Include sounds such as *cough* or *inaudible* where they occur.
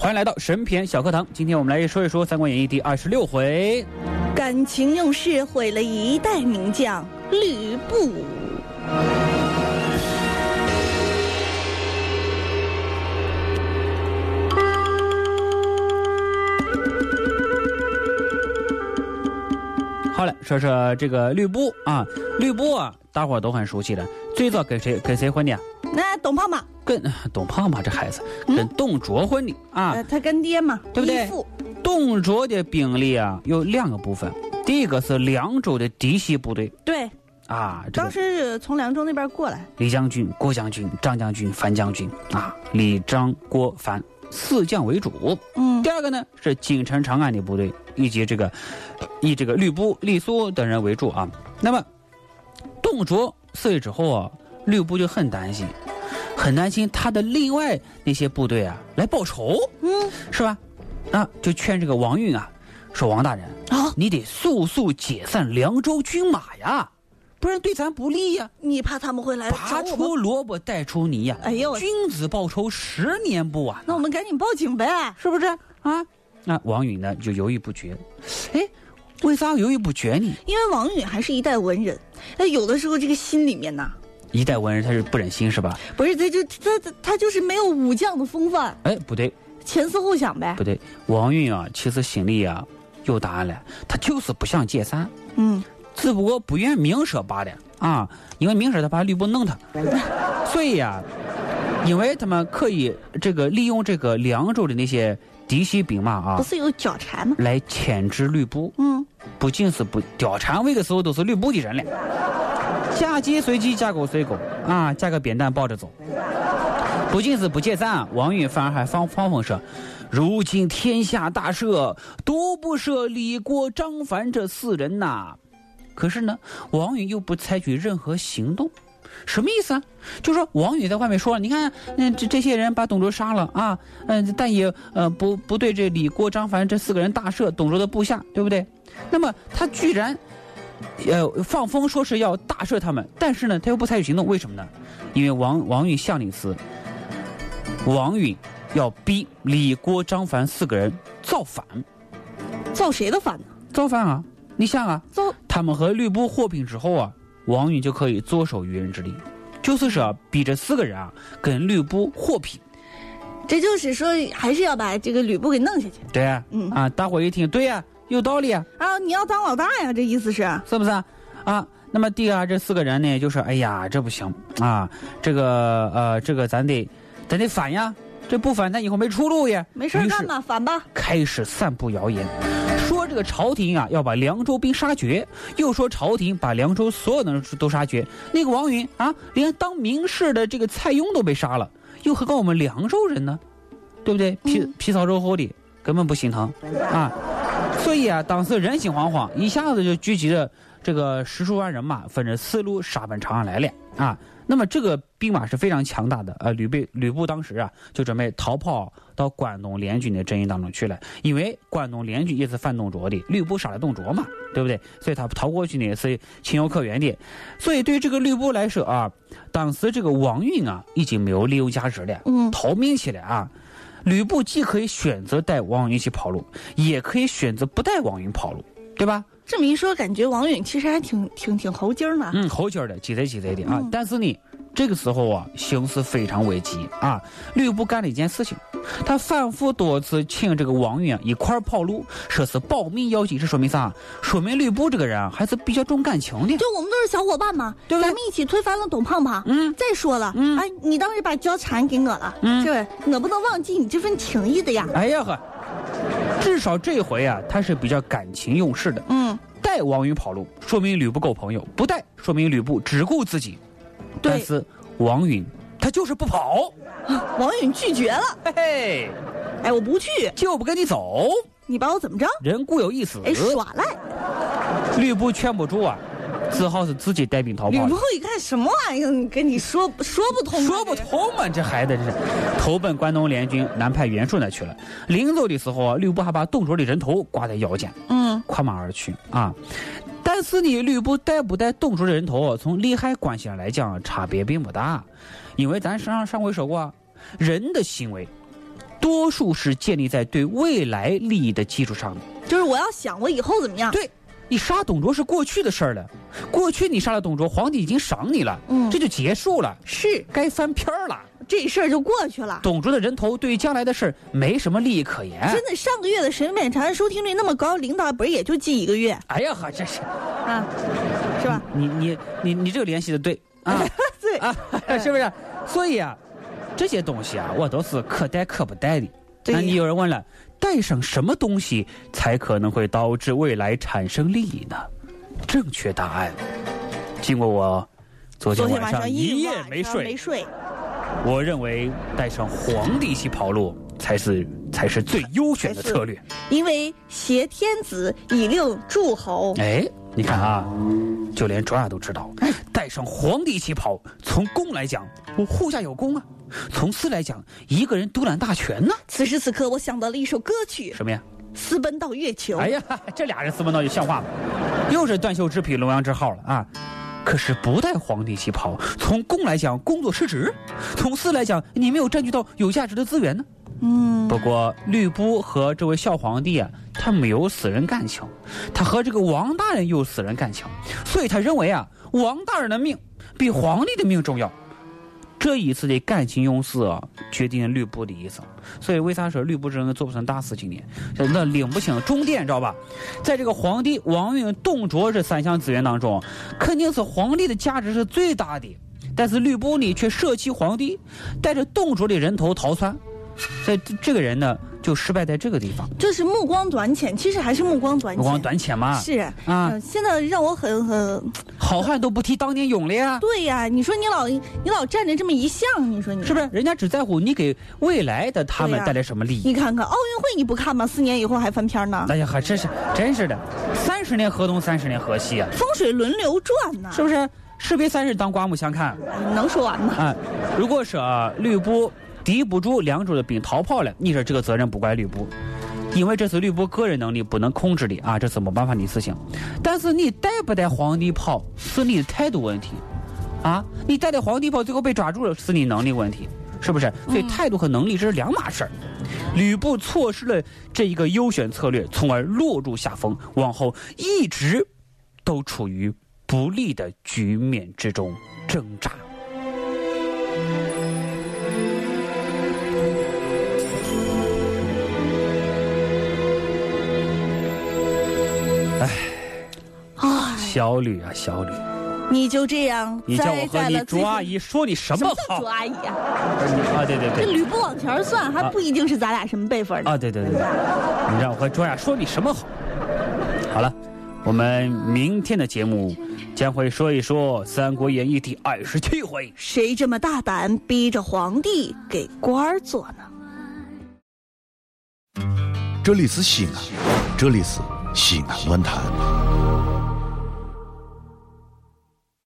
欢迎来到神篇小课堂。今天我们来说一说《三国演义》第二十六回，感情用事毁了一代名将吕布。好了，说说这个吕布啊，吕布啊，大伙都很熟悉的。最早跟谁跟谁混的？那董胖胖。跟董胖胖这孩子跟董卓混的啊，他跟爹嘛，对不对？董卓的兵力啊有两个部分，第一个是凉州的嫡系部队，对，啊，当时从凉州那边过来，李将军、郭将军、张将军、樊将军啊，李张郭樊四将为主。嗯，第二个呢是京城长安的部队，以及这个以这个吕布、李肃等人为主啊。那么董卓死了之后啊，吕布就很担心。很担心他的另外那些部队啊来报仇，嗯，是吧？啊，就劝这个王允啊，说王大人啊，你得速速解散凉州军马呀，不然对咱不利呀。你怕他们会来拔出萝卜带出泥呀？哎呦，君子报仇十年不晚。那我们赶紧报警呗，是不是啊？那王允呢就犹豫不决。哎，为啥犹豫不决呢？因为王允还是一代文人，那有的时候这个心里面呐。一代文人他是不忍心是吧？不是，他就他他他就是没有武将的风范。哎，不对，前思后想呗。不对，王允啊，其实心里啊有答案了，他就是不想解散。嗯，只不过不愿明说罢了啊，因为明说他怕吕布弄他，*laughs* 所以呀，因为他们可以这个利用这个凉州的那些嫡系兵马啊，不是有貂蝉吗？来牵制吕布。嗯，不仅是不貂蝉，那个时候都是吕布的人了。嫁鸡随鸡，嫁狗随狗啊！嫁个扁担抱着走。不仅是不解散，王允反而还放放风说：“如今天下大赦，都不赦李郭、张凡这四人呐。”可是呢，王允又不采取任何行动，什么意思啊？就说王允在外面说了：“你看，嗯，这这些人把董卓杀了啊，嗯，但也呃不不对这李郭、张凡这四个人大赦，董卓的部下，对不对？那么他居然。”呃，放风说是要大赦他们，但是呢，他又不采取行动，为什么呢？因为王王允下令时，王允要逼李郭张樊四个人造反，造谁的反呢？造反啊！你想啊，造他们和吕布和平之后啊，王允就可以坐收渔人之利，就是说逼这四个人啊跟吕布和平。这就是说，还是要把这个吕布给弄下去。对啊，嗯啊，大伙一听，对呀。有道理啊！啊，你要当老大呀，这意思是是不是啊？啊，那么第二这四个人呢，就说：“哎呀，这不行啊，这个呃，这个咱得咱得反呀，这不反咱以后没出路呀。”没事干嘛，反吧。开始散布谣言，说这个朝廷啊要把凉州兵杀绝，又说朝廷把凉州所有的人都杀绝。那个王允啊，连当名士的这个蔡邕都被杀了，又何况我们凉州人呢？对不对？皮皮糙肉厚的，根本不心疼啊。所以啊，当时人心惶惶，一下子就聚集了这个十数万人马，分着四路杀奔长安来了啊。那么这个兵马是非常强大的，呃，吕备、吕布当时啊就准备逃跑到关东联军的阵营当中去了，因为关东联军也是反董卓的，吕布杀了董卓嘛，对不对？所以他逃过去呢是情有可原的。所以对这个吕布来说啊，当时这个王允啊已经没有利用价值了，嗯，逃命去了啊。吕布既可以选择带王允一起跑路，也可以选择不带王允跑路，对吧？这么一说，感觉王允其实还挺挺挺猴精呢。嗯，猴精的，鸡贼鸡贼的啊！但是呢，这个时候啊，形势非常危急啊！吕布干了一件事情，他反复多次请这个王允一块儿跑路，说是保密要紧，这说明啥？说明吕布这个人啊，还是比较重感情的。就我们都是小伙伴嘛，对吧咱们一起推翻了董胖胖。嗯再说了，嗯哎，你当时把貂蝉给我了，嗯是不是？我不能忘记你这份情谊的呀。哎呀呵，至少这回啊，他是比较感情用事的。嗯，带王允跑路，说明吕布够朋友；不带，说明吕布只顾自己。对但是王允他就是不跑，王允拒绝了，嘿嘿，哎，我不去，就不跟你走。你把我怎么着？人固有一死，哎，耍赖。吕布劝不住啊，只好是自己带兵逃跑。吕布一看什么玩意儿，跟你说说不通啊，说不通嘛，这孩子这是投奔关东联军南派袁术那去了。临走的时候啊，吕布还把董卓的人头挂在腰间，嗯，跨马而去啊。但是呢，吕布带不带董卓的人头，从利害关系上来讲，差别并不大，因为咱上上回说过啊，人的行为，多数是建立在对未来利益的基础上的。就是我要想我以后怎么样。对，你杀董卓是过去的事儿了，过去你杀了董卓，皇帝已经赏你了，嗯这就结束了，是该翻篇儿了。这事儿就过去了。董卓的人头对于将来的事儿没什么利益可言。真的，上个月的神美禅收听率那么高，领导本也就记一个月哎呀呵，这是啊，是吧？你你你你这个联系的对啊 *laughs* 对，啊，*laughs* 是不是？所以啊，这些东西啊，我都是可带可不带的。那你有人问了，带上什么东西才可能会导致未来产生利益呢？正确答案，经过我昨天晚上一夜没睡没，睡，我认为带上皇帝一起跑路才是才是最优选的策略。因为挟天子以令诸侯。哎，你看啊，就连卓雅都知道，带上皇帝一起跑，从公来讲，我护驾有功啊；从私来讲，一个人独揽大权呢。此时此刻，我想到了一首歌曲什么呀？《私奔到月球》。哎呀，这俩人私奔到就像话吗？又是断袖之癖，龙阳之好了啊！可是不带皇帝一起跑，从公来讲，工作失职；从私来讲，你没有占据到有价值的资源呢。嗯，不过吕布和这位小皇帝啊，他没有私人感情，他和这个王大人有私人感情，所以他认为啊，王大人的命比皇帝的命重要。这一次的感情用事啊，决定了吕布的一生。所以为啥说吕布这人做不成大事情呢？那领不清重点，知道吧？在这个皇帝、王允、董卓这三项资源当中，肯定是皇帝的价值是最大的。但是吕布呢，却舍弃皇帝，带着董卓的人头逃窜。所以这这个人呢，就失败在这个地方，就是目光短浅，其实还是目光短浅。目光短浅嘛。是啊嗯现在让我很很好汉都不提当年勇了呀，对呀。你说你老你老站着这么一项，你说你是不是？人家只在乎你给未来的他们带来什么利益。你看看奥运会你不看吗？四年以后还翻篇呢，哎呀，还真是真是的，三十年河东，三十年河西啊，风水轮流转呢，是不是？士别三日，当刮目相看。能说完吗？啊，如果说啊吕布敌不住凉州的兵逃跑了，你说这个责任不怪吕布，因为这是吕布个人能力不能控制的啊，这是没办法的事情。但是你带不带皇帝跑是你的态度问题，啊，你带着皇帝跑最后被抓住了是你能力问题，是不是？所以态度和能力这是两码事儿。吕布错失了这一个优选策略，从而落入下风，往后一直都处于不利的局面之中挣扎。啊，小吕啊，小吕，你就这样你叫我栽和你在了最卓阿姨说你什么好什么叫卓？阿姨啊？啊，对对对，这吕布往前算，还不一定是咱俩什么辈分呢。啊，对对对对，你让我和卓雅说你什么好？好了，我们明天的节目将会说一说《三国演义》第二十七回。谁这么大胆，逼着皇帝给官儿做呢？这里是西安，这里是西南论坛。